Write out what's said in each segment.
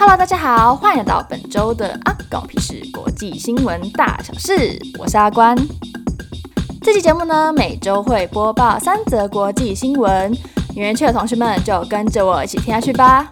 Hello，大家好，欢迎来到本周的阿狗屁事国际新闻大小事，我是阿关。这期节目呢，每周会播报三则国际新闻，有兴趣的同学们就跟着我一起听下去吧。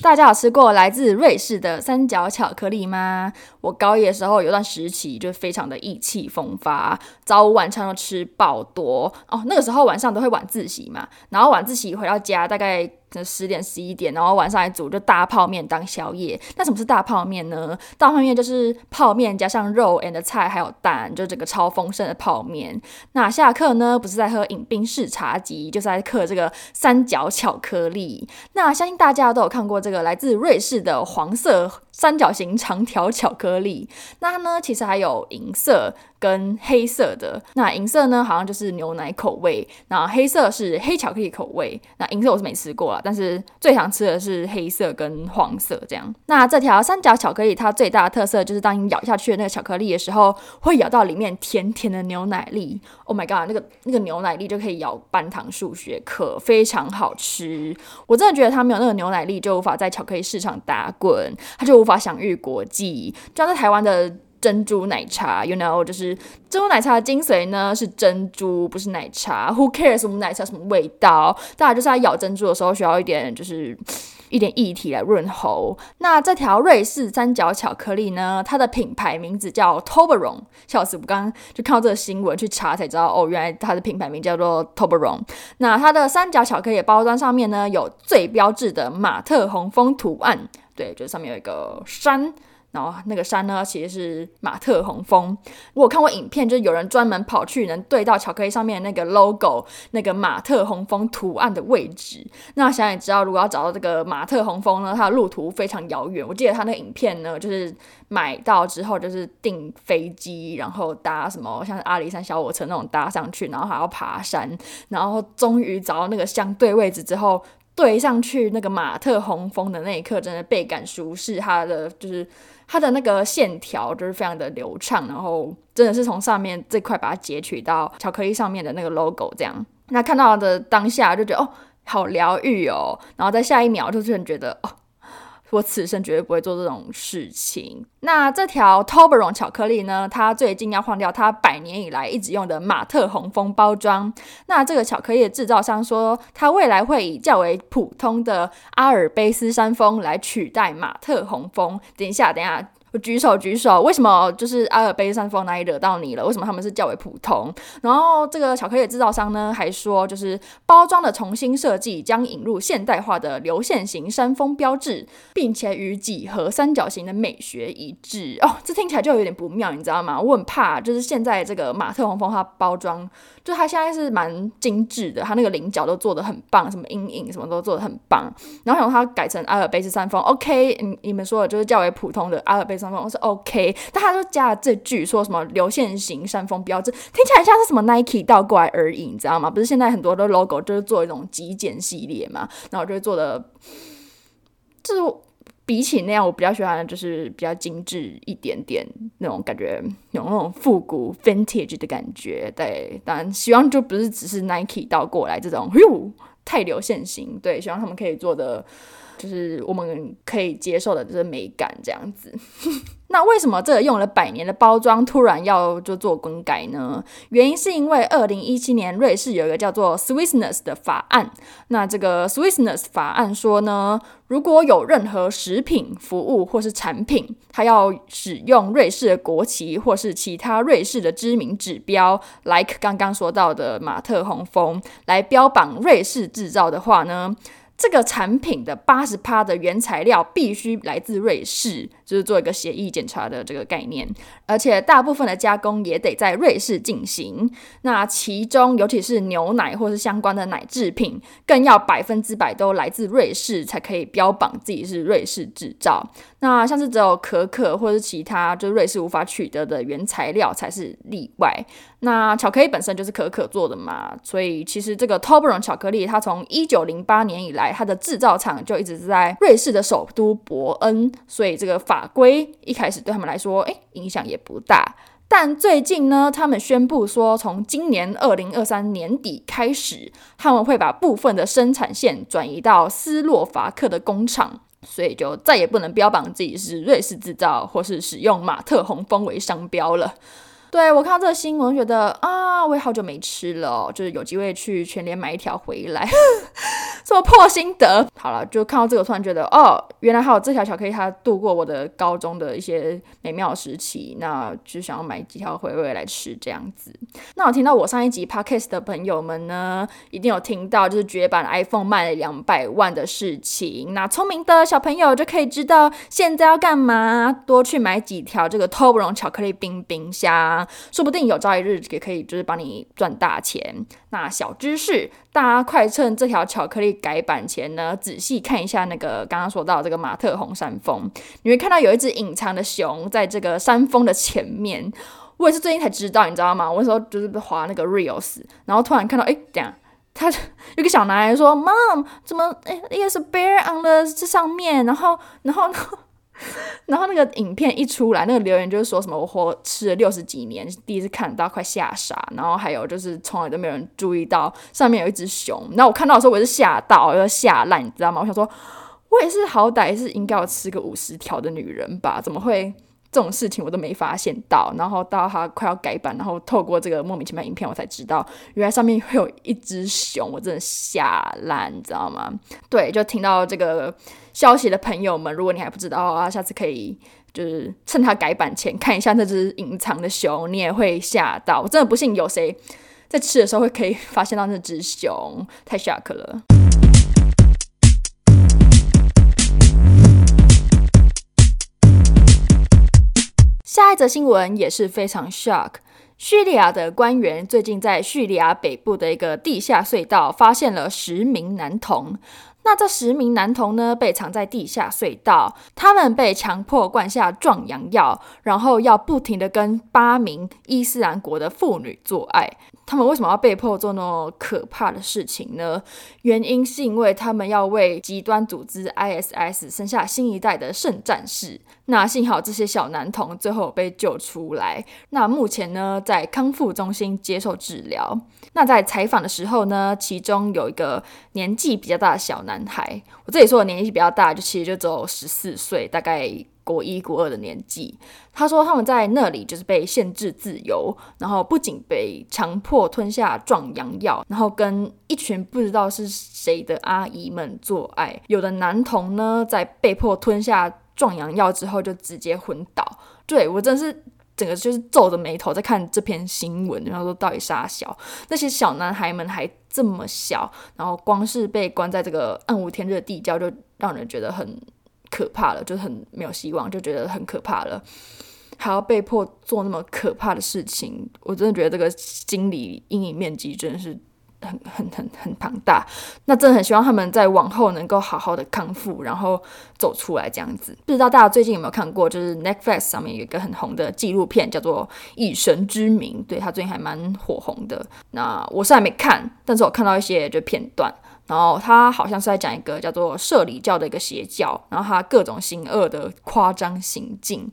大家有吃过来自瑞士的三角巧克力吗？我高一的时候有段时期就非常的意气风发，早午晚餐都吃爆多哦。那个时候晚上都会晚自习嘛，然后晚自习回到家大概。十点十一点，然后晚上来煮就大泡面当宵夜。那什么是大泡面呢？大泡面就是泡面加上肉 and 菜还有蛋，就整个超丰盛的泡面。那下课呢，不是在喝饮冰式茶几，就是在嗑这个三角巧克力。那相信大家都有看过这个来自瑞士的黄色三角形长条巧克力。那它呢，其实还有银色。跟黑色的，那银色呢，好像就是牛奶口味，那黑色是黑巧克力口味。那银色我是没吃过啦，但是最常吃的是黑色跟黄色这样。那这条三角巧克力它最大的特色就是，当你咬下去的那个巧克力的时候，会咬到里面甜甜的牛奶粒。Oh my god，那个那个牛奶粒就可以咬半糖数学课，非常好吃。我真的觉得它没有那个牛奶粒，就无法在巧克力市场打滚，它就无法享誉国际。就像在台湾的。珍珠奶茶，you know，就是珍珠奶茶的精髓呢是珍珠，不是奶茶。Who cares 什么奶茶什么味道？大家就是在咬珍珠的时候需要一点，就是一点液体来润喉。那这条瑞士三角巧克力呢，它的品牌名字叫 Toblerone。笑死，我刚刚就看到这个新闻去查才知道，哦，原来它的品牌名叫做 Toblerone。那它的三角巧克力包装上面呢，有最标志的马特洪峰图案，对，就是上面有一个山。然后那个山呢，其实是马特洪峰。我看过影片，就是有人专门跑去能对到巧克力上面那个 logo，那个马特洪峰图案的位置。那想也知道，如果要找到这个马特洪峰呢，它的路途非常遥远。我记得他那个影片呢，就是买到之后就是订飞机，然后搭什么像阿里山小火车那种搭上去，然后还要爬山，然后终于找到那个相对位置之后，对上去那个马特洪峰的那一刻，真的倍感舒适。它的就是。它的那个线条就是非常的流畅，然后真的是从上面这块把它截取到巧克力上面的那个 logo，这样。那看到的当下就觉得哦，好疗愈哦，然后在下一秒就突然觉得哦。我此生绝对不会做这种事情。那这条 Toblerone 巧克力呢？它最近要换掉它百年以来一直用的马特红峰包装。那这个巧克力的制造商说，它未来会以较为普通的阿尔卑斯山峰来取代马特红峰。等一下，等一下。举手举手，为什么就是阿尔卑斯山峰哪里惹到你了？为什么他们是较为普通？然后这个巧克力制造商呢，还说就是包装的重新设计将引入现代化的流线型山峰标志，并且与几何三角形的美学一致。哦，这听起来就有点不妙，你知道吗？我很怕，就是现在这个马特洪峰它包装，就它现在是蛮精致的，它那个棱角都做得很棒，什么阴影什么都做得很棒。然后想它改成阿尔卑斯山峰，OK，你你们说的就是较为普通的阿尔卑斯山峰。我是 OK，但他就加了这句，说什么流线型山峰标志，听起来像是什么 Nike 倒过来而已，你知道吗？不是现在很多的 logo 就是做一种极简系列嘛，然后就会做的，就是比起那样，我比较喜欢就是比较精致一点点那种感觉，有那种复古 vintage 的感觉。对，当然希望就不是只是 Nike 倒过来这种，哟，太流线型。对，希望他们可以做的。就是我们可以接受的，就是美感这样子。那为什么这个用了百年的包装突然要就做更改呢？原因是因为二零一七年瑞士有一个叫做 Swissness 的法案。那这个 Swissness 法案说呢，如果有任何食品、服务或是产品，它要使用瑞士的国旗或是其他瑞士的知名指标，like 刚刚说到的马特洪峰，来标榜瑞士制造的话呢，这个产品的八十趴的原材料必须来自瑞士，就是做一个协议检查的这个概念，而且大部分的加工也得在瑞士进行。那其中，尤其是牛奶或是相关的奶制品，更要百分之百都来自瑞士，才可以标榜自己是瑞士制造。那像是只有可可或是其他就是瑞士无法取得的原材料才是例外。那巧克力本身就是可可做的嘛，所以其实这个 t o b e r o n 巧克力，它从一九零八年以来，它的制造厂就一直是在瑞士的首都伯恩，所以这个法法规一开始对他们来说，诶，影响也不大。但最近呢，他们宣布说，从今年二零二三年底开始，他们会把部分的生产线转移到斯洛伐克的工厂。所以就再也不能标榜自己是瑞士制造或是使用马特洪峰为商标了。对，我看到这个新闻，觉得啊，我也好久没吃了，就是有机会去全联买一条回来，这么破心得。好了，就看到这个，突然觉得哦，原来还有这条巧克力，它度过我的高中的一些美妙时期，那就想要买几条回味来吃这样子。那我听到我上一集 podcast 的朋友们呢，一定有听到就是绝版 iPhone 卖了两百万的事情。那聪明的小朋友就可以知道现在要干嘛，多去买几条这个 Toblerone 巧克力冰冰箱。说不定有朝一日也可以，就是帮你赚大钱。那小知识，大家快趁这条巧克力改版前呢，仔细看一下那个刚刚说到这个马特红山峰，你会看到有一只隐藏的熊在这个山峰的前面。我也是最近才知道，你知道吗？我那时候就是滑那个 reels，然后突然看到，哎，这样，他有个小男孩说：“Mom，怎么哎，It's a bear on the 这上面？”然后，然后呢？然后那个影片一出来，那个留言就是说什么我活吃了六十几年，第一次看到快吓傻。然后还有就是从来都没有人注意到上面有一只熊。然后我看到的时候我也是吓到，要吓烂，你知道吗？我想说，我也是好歹是应该要吃个五十条的女人吧？怎么会这种事情我都没发现到？然后到他快要改版，然后透过这个莫名其妙影片，我才知道原来上面会有一只熊，我真的吓烂，你知道吗？对，就听到这个。消息的朋友们，如果你还不知道的话，下次可以就是趁它改版前看一下那只隐藏的熊，你也会吓到。我真的不信有谁在吃的时候会可以发现到那只熊，太 shock 了。则新闻也是非常 shock，叙利亚的官员最近在叙利亚北部的一个地下隧道发现了十名男童。那这十名男童呢，被藏在地下隧道，他们被强迫灌下壮阳药，然后要不停的跟八名伊斯兰国的妇女做爱。他们为什么要被迫做那么可怕的事情呢？原因是因为他们要为极端组织 ISS 生下新一代的圣战士。那幸好这些小男童最后被救出来。那目前呢，在康复中心接受治疗。那在采访的时候呢，其中有一个年纪比较大的小男孩，我这里说的年纪比较大，就其实就只有十四岁，大概国一、国二的年纪。他说他们在那里就是被限制自由，然后不仅被强迫吞下壮阳药，然后跟一群不知道是谁的阿姨们做爱。有的男童呢，在被迫吞下壮阳药之后就直接昏倒。对，我真是整个就是皱着眉头在看这篇新闻，然后说到底杀小那些小男孩们还这么小，然后光是被关在这个暗无天日的地窖就让人觉得很可怕了，就很没有希望，就觉得很可怕了，还要被迫做那么可怕的事情，我真的觉得这个心理阴影面积真的是。很很很很庞大，那真的很希望他们在往后能够好好的康复，然后走出来这样子。不知道大家最近有没有看过，就是 Netflix 上面有一个很红的纪录片，叫做《以神之名》，对，他最近还蛮火红的。那我是还没看，但是我看到一些就片段，然后他好像是在讲一个叫做社理教的一个邪教，然后他各种行恶的夸张行径。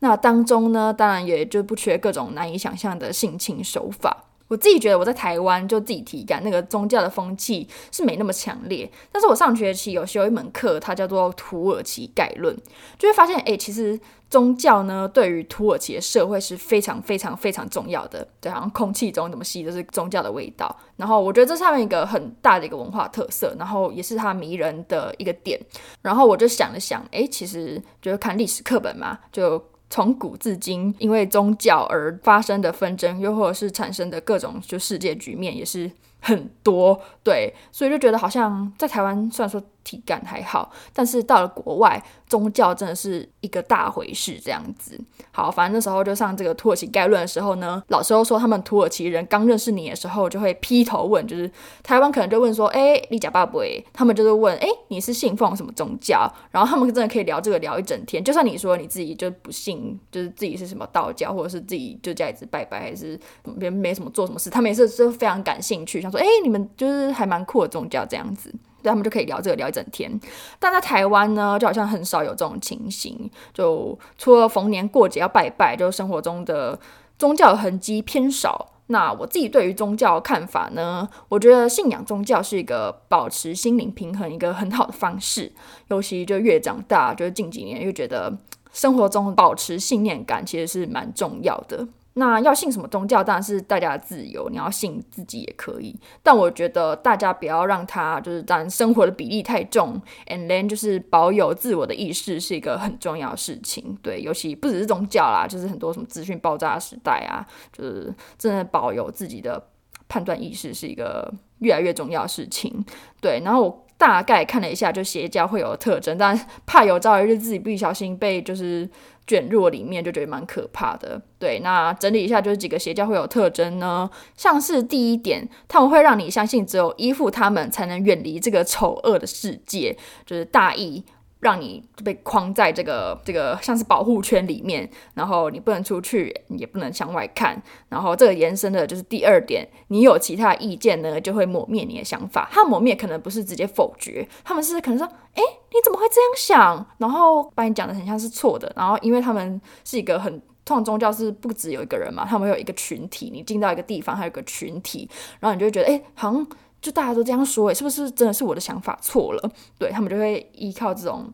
那当中呢，当然也就不缺各种难以想象的性情手法。我自己觉得我在台湾就自己体感那个宗教的风气是没那么强烈，但是我上学期有修一门课，它叫做土耳其概论，就会发现，哎，其实宗教呢对于土耳其的社会是非常非常非常重要的，对，好像空气中怎么吸都是宗教的味道。然后我觉得这上面一个很大的一个文化特色，然后也是它迷人的一个点。然后我就想了想，哎，其实就是看历史课本嘛，就。从古至今，因为宗教而发生的纷争，又或者是产生的各种就世界局面，也是很多。对，所以就觉得好像在台湾，虽然说。体感还好，但是到了国外，宗教真的是一个大回事，这样子。好，反正那时候就上这个土耳其概论的时候呢，老师又说他们土耳其人刚认识你的时候就会劈头问，就是台湾可能就问说，哎，你假爸不？他们就是问，哎，你是信奉什么宗教？然后他们真的可以聊这个聊一整天。就算你说你自己就不信，就是自己是什么道教，或者是自己就家里子拜拜，还是别人没什么做什么事，他们也是就非常感兴趣，想说，哎，你们就是还蛮酷的宗教这样子。对，他们就可以聊这个聊一整天，但在台湾呢，就好像很少有这种情形。就除了逢年过节要拜拜，就生活中的宗教痕迹偏少。那我自己对于宗教看法呢，我觉得信仰宗教是一个保持心灵平衡一个很好的方式。尤其就越长大，就是近几年越觉得生活中保持信念感其实是蛮重要的。那要信什么宗教，当然是大家的自由，你要信自己也可以。但我觉得大家不要让它就是占生活的比例太重，and then 就是保有自我的意识是一个很重要的事情。对，尤其不只是宗教啦，就是很多什么资讯爆炸时代啊，就是真的保有自己的判断意识是一个越来越重要的事情。对，然后我大概看了一下，就邪教会有特征，但怕有朝一日自己不小心被就是。卷入里面就觉得蛮可怕的。对，那整理一下就是几个邪教会有特征呢，像是第一点，他们会让你相信只有依附他们才能远离这个丑恶的世界，就是大义。让你被框在这个这个像是保护圈里面，然后你不能出去，也不能向外看。然后这个延伸的就是第二点，你有其他意见呢，就会抹灭你的想法。他抹灭可能不是直接否决，他们是可能说：“诶，你怎么会这样想？”然后把你讲的很像是错的。然后因为他们是一个很通常宗教是不只有一个人嘛，他们有一个群体。你进到一个地方，还有一个群体，然后你就觉得：“诶，好像。”就大家都这样说，诶，是不是真的是我的想法错了？对，他们就会依靠这种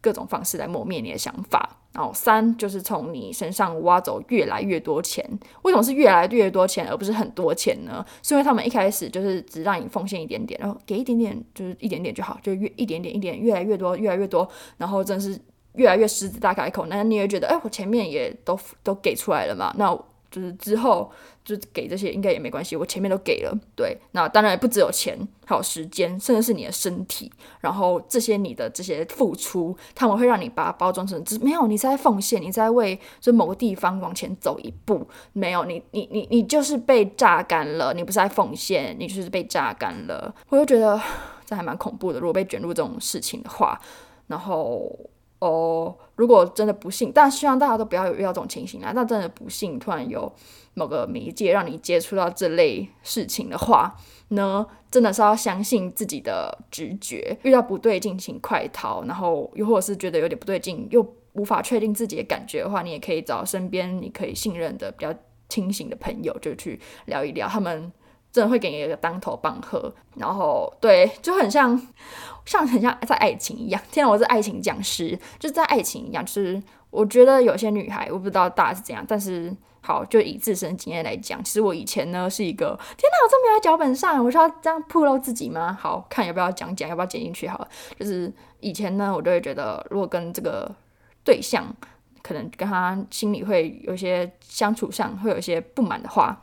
各种方式来磨灭你的想法。然后三就是从你身上挖走越来越多钱。为什么是越来越多钱，而不是很多钱呢？是因为他们一开始就是只让你奉献一点点，然后给一点点，就是一点点就好，就越一点点一点越来越多，越来越多，然后真是越来越狮子大开口。那你也觉得，哎，我前面也都都给出来了嘛？那。就是之后就给这些应该也没关系，我前面都给了。对，那当然也不只有钱，还有时间，甚至是你的身体。然后这些你的这些付出，他们会让你把它包装成，只没有你在奉献，你在为就某个地方往前走一步。没有你，你你你就是被榨干了，你不是在奉献，你就是被榨干了。我就觉得 这还蛮恐怖的，如果被卷入这种事情的话，然后。哦，如果真的不幸，但希望大家都不要有遇到这种情形啊。那真的不幸，突然有某个媒介让你接触到这类事情的话呢，真的是要相信自己的直觉。遇到不对劲，请快逃。然后又或者是觉得有点不对劲，又无法确定自己的感觉的话，你也可以找身边你可以信任的比较清醒的朋友，就去聊一聊。他们真的会给你一个当头棒喝。然后对，就很像。像很像在爱情一样，天哪，我是爱情讲师，就是在爱情一样，就是我觉得有些女孩，我不知道大家是怎样，但是好，就以自身经验来讲，其实我以前呢是一个，天哪，我这么有脚本上，我是要这样暴露自己吗？好，看要不要讲讲，要不要剪进去？好了，就是以前呢，我就会觉得，如果跟这个对象，可能跟他心里会有些相处上会有一些不满的话，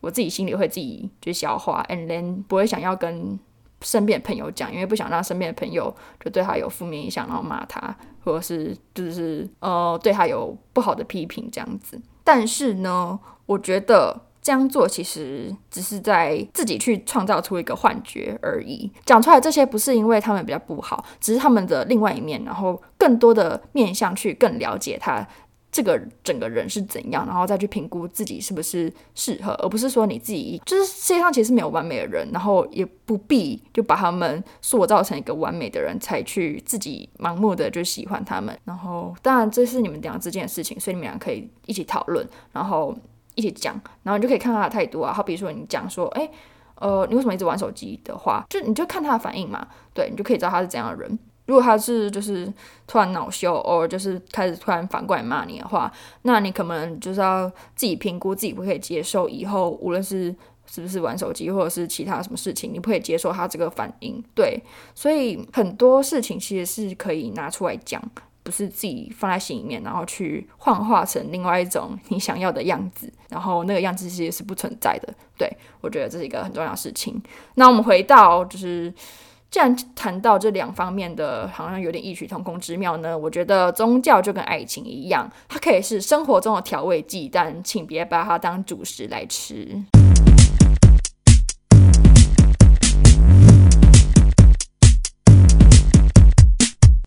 我自己心里会自己去消化，and then 不会想要跟。身边的朋友讲，因为不想让身边的朋友就对他有负面影响，然后骂他，或者是就是呃对他有不好的批评这样子。但是呢，我觉得这样做其实只是在自己去创造出一个幻觉而已。讲出来这些不是因为他们比较不好，只是他们的另外一面，然后更多的面向去更了解他。这个整个人是怎样，然后再去评估自己是不是适合，而不是说你自己就是世界上其实没有完美的人，然后也不必就把他们塑造成一个完美的人才去自己盲目的就喜欢他们。然后当然这是你们俩之间的事情，所以你们俩可以一起讨论，然后一起讲，然后你就可以看他的态度啊。好比如说你讲说，哎，呃，你为什么一直玩手机的话，就你就看他的反应嘛，对，你就可以知道他是怎样的人。如果他是就是突然恼羞，或就是开始突然反过来骂你的话，那你可能就是要自己评估自己不可以接受。以后无论是是不是玩手机，或者是其他什么事情，你不可以接受他这个反应。对，所以很多事情其实是可以拿出来讲，不是自己放在心里面，然后去幻化成另外一种你想要的样子，然后那个样子其实是不存在的。对，我觉得这是一个很重要的事情。那我们回到就是。既然谈到这两方面的，好像有点异曲同工之妙呢。我觉得宗教就跟爱情一样，它可以是生活中的调味剂，但请别把它当主食来吃。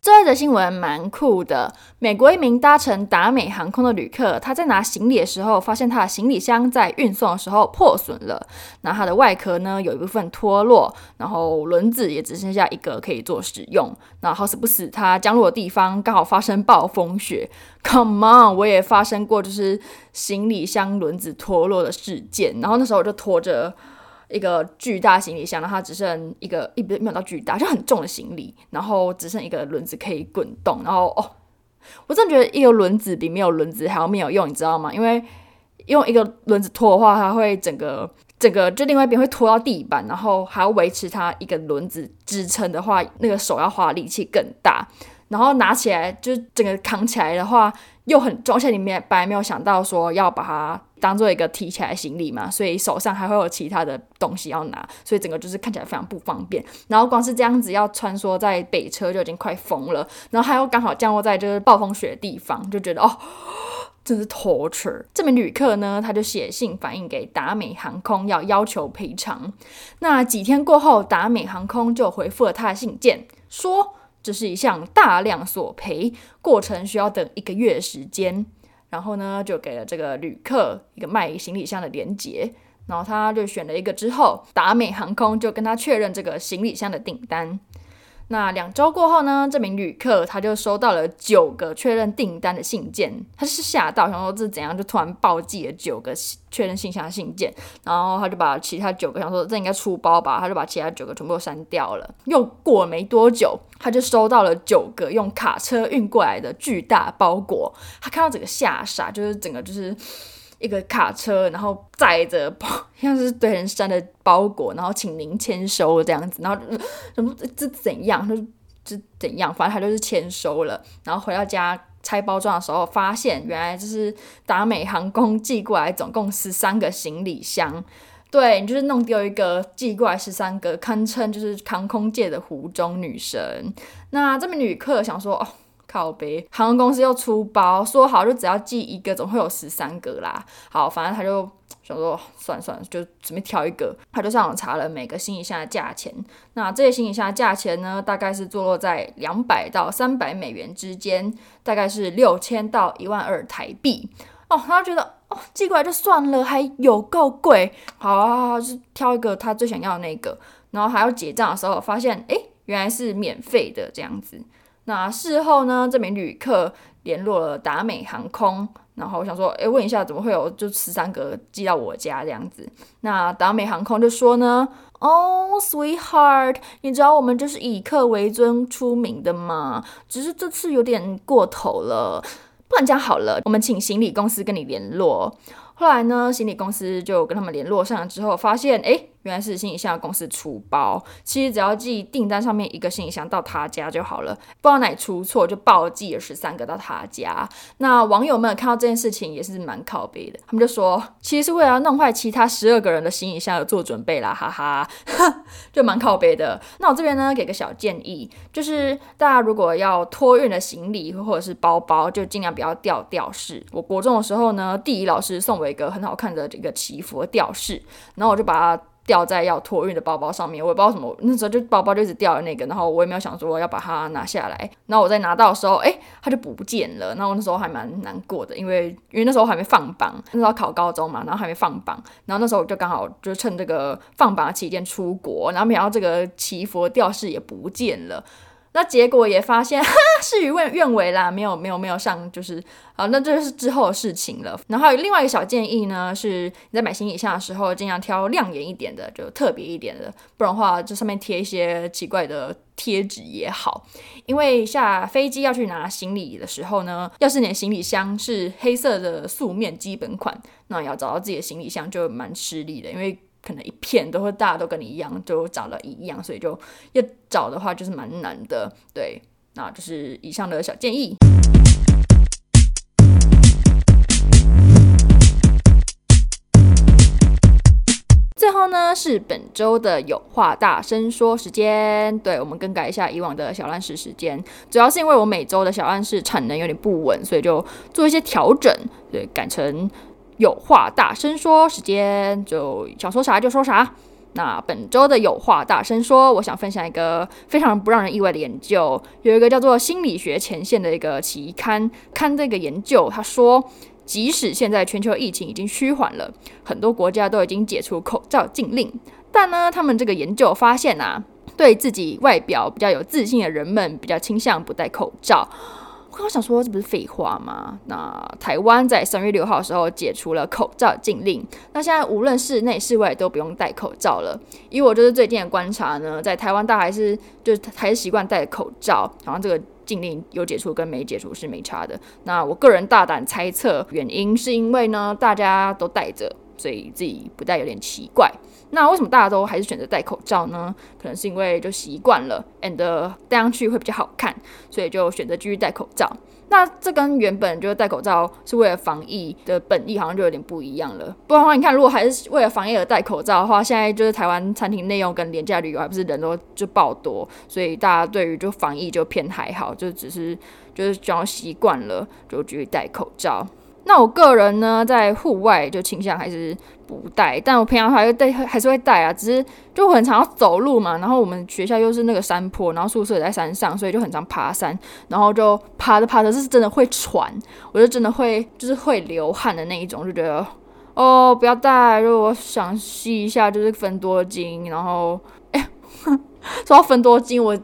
这则新闻蛮酷的。美国一名搭乘达美航空的旅客，他在拿行李的时候，发现他的行李箱在运送的时候破损了。那它的外壳呢，有一部分脱落，然后轮子也只剩下一个可以做使用。那好死不死，它降落的地方刚好发生暴风雪。Come on，我也发生过就是行李箱轮子脱落的事件。然后那时候我就拖着。一个巨大行李箱，然后它只剩一个，一没有到巨大，就很重的行李，然后只剩一个轮子可以滚动，然后哦，我真的觉得一个轮子比没有轮子还要没有用，你知道吗？因为用一个轮子拖的话，它会整个整个就另外一边会拖到地板，然后还要维持它一个轮子支撑的话，那个手要花力气更大，然后拿起来就整个扛起来的话又很重，而且里面本来没有想到说要把它。当做一个提起来行李嘛，所以手上还会有其他的东西要拿，所以整个就是看起来非常不方便。然后光是这样子要穿梭在北车就已经快疯了，然后还要刚好降落在就是暴风雪的地方，就觉得哦，真是 torture。这名旅客呢，他就写信反映给达美航空，要要求赔偿。那几天过后，达美航空就回复了他的信件，说这是一项大量索赔，过程需要等一个月时间。然后呢，就给了这个旅客一个卖行李箱的链接，然后他就选了一个之后，达美航空就跟他确认这个行李箱的订单。那两周过后呢，这名旅客他就收到了九个确认订单的信件，他是吓到，想说这怎样，就突然暴寄了九个确认信箱的信件，然后他就把其他九个想说这应该出包吧，他就把其他九个全部都删掉了。又过没多久，他就收到了九个用卡车运过来的巨大包裹，他看到整个吓傻，就是整个就是。一个卡车，然后载着 包，像是堆人山的包裹，然后请您签收这样子，然后什么这怎样？他说这怎样？反正他就是签收了。然后回到家拆包装的时候，发现原来就是达美航空寄过来，总共十三个行李箱。对，你就是弄丢一个，寄过来十三个，堪称就是航空界的湖中女神。那这名旅客想说哦。靠北，航空公司又出包，说好就只要寄一个，总会有十三个啦。好，反正他就想说，算算，就随便挑一个。他就上网查了每个行李箱的价钱。那这些行李箱的价钱呢，大概是坐落在两百到三百美元之间，大概是六千到一万二台币。哦，他就觉得哦，寄过来就算了，还有够贵。好好，好，就挑一个他最想要的那个。然后还要结账的时候，发现诶，原来是免费的这样子。那事后呢，这名旅客联络了达美航空，然后我想说，诶，问一下怎么会有就十三个寄到我家这样子？那达美航空就说呢，哦，sweetheart，你知道我们就是以客为尊出名的嘛，只是这次有点过头了，不然这样好了，我们请行李公司跟你联络。后来呢，行李公司就跟他们联络上了之后，发现，诶。原来是行李箱公司出包，其实只要寄订单上面一个行李箱到他家就好了，不知道哪出错就暴寄了十三个到他家。那网友们看到这件事情也是蛮靠背的，他们就说其实是为了要弄坏其他十二个人的行李箱而做准备啦，哈哈，就蛮靠背的。那我这边呢给个小建议，就是大家如果要托运的行李或者是包包，就尽量不要吊吊饰。我国中的时候呢，地理老师送我一个很好看的这个祈福吊饰，然后我就把它。掉在要托运的包包上面，我也不知道什么，那时候就包包就一直掉的那个，然后我也没有想说要把它拿下来，然后我在拿到的时候，哎，它就不见了，然后那时候还蛮难过的，因为因为那时候还没放榜，那时候考高中嘛，然后还没放榜，然后那时候我就刚好就趁这个放榜的期间出国，然后没想到这个祈福吊饰也不见了。那结果也发现，哈，事与愿愿违啦，没有没有没有上，就是好，那这是之后的事情了。然后有另外一个小建议呢，是你在买行李箱的时候，尽量挑亮眼一点的，就特别一点的，不然的话，这上面贴一些奇怪的贴纸也好。因为下飞机要去拿行李的时候呢，要是你的行李箱是黑色的素面基本款，那要找到自己的行李箱就蛮吃力的，因为。可能一片都会大家都跟你一样，都长得一样，所以就要找的话就是蛮难的。对，那就是以上的小建议。最后呢，是本周的有话大声说时间。对，我们更改一下以往的小烂事时间，主要是因为我每周的小烂事产能有点不稳，所以就做一些调整，对，改成。有话大声说，时间就想说啥就说啥。那本周的有话大声说，我想分享一个非常不让人意外的研究，有一个叫做《心理学前线》的一个期刊，看这个研究，他说，即使现在全球疫情已经趋缓了，很多国家都已经解除口罩禁令，但呢，他们这个研究发现啊，对自己外表比较有自信的人们，比较倾向不戴口罩。我刚想说，这不是废话吗？那台湾在三月六号的时候解除了口罩禁令，那现在无论室内室外都不用戴口罩了。以我就是最近的观察呢，在台湾大还是就还是习惯戴口罩，好像这个禁令有解除跟没解除是没差的。那我个人大胆猜测，原因是因为呢大家都戴着，所以自己不戴有点奇怪。那为什么大家都还是选择戴口罩呢？可能是因为就习惯了，and 戴上去会比较好看，所以就选择继续戴口罩。那这跟原本就是戴口罩是为了防疫的本意好像就有点不一样了。不然的话，你看，如果还是为了防疫而戴口罩的话，现在就是台湾餐厅内用跟廉价旅游还不是人都就爆多，所以大家对于就防疫就偏还好，就只是就是只要习惯了就继续戴口罩。那我个人呢，在户外就倾向还是不带，但我平常还会带，还是会带啊。只是就很常要走路嘛，然后我们学校又是那个山坡，然后宿舍也在山上，所以就很常爬山，然后就爬着爬着是真的会喘，我就真的会就是会流汗的那一种，就觉得哦不要带，如果我想吸一下就是分多金，然后哎。说到分多金，我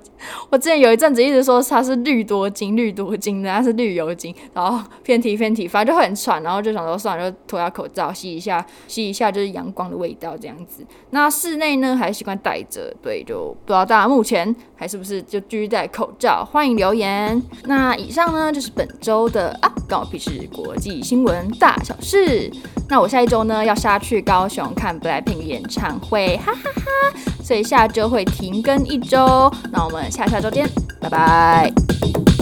我之前有一阵子一直说它是绿多金，绿多金的，它是绿油精，然后偏题偏题，反正就很喘，然后就想说算了，就脱下口罩吸一下，吸一下就是阳光的味道这样子。那室内呢，还习惯戴着，对，就不知道大家目前还是不是就继续戴口罩？欢迎留言。那以上呢就是本周的啊，告屁事国际新闻大小事。那我下一周呢要下去高雄看 BLACKPINK 演唱会，哈哈哈哈，所以下周会停跟一周。那我们下下周见拜拜。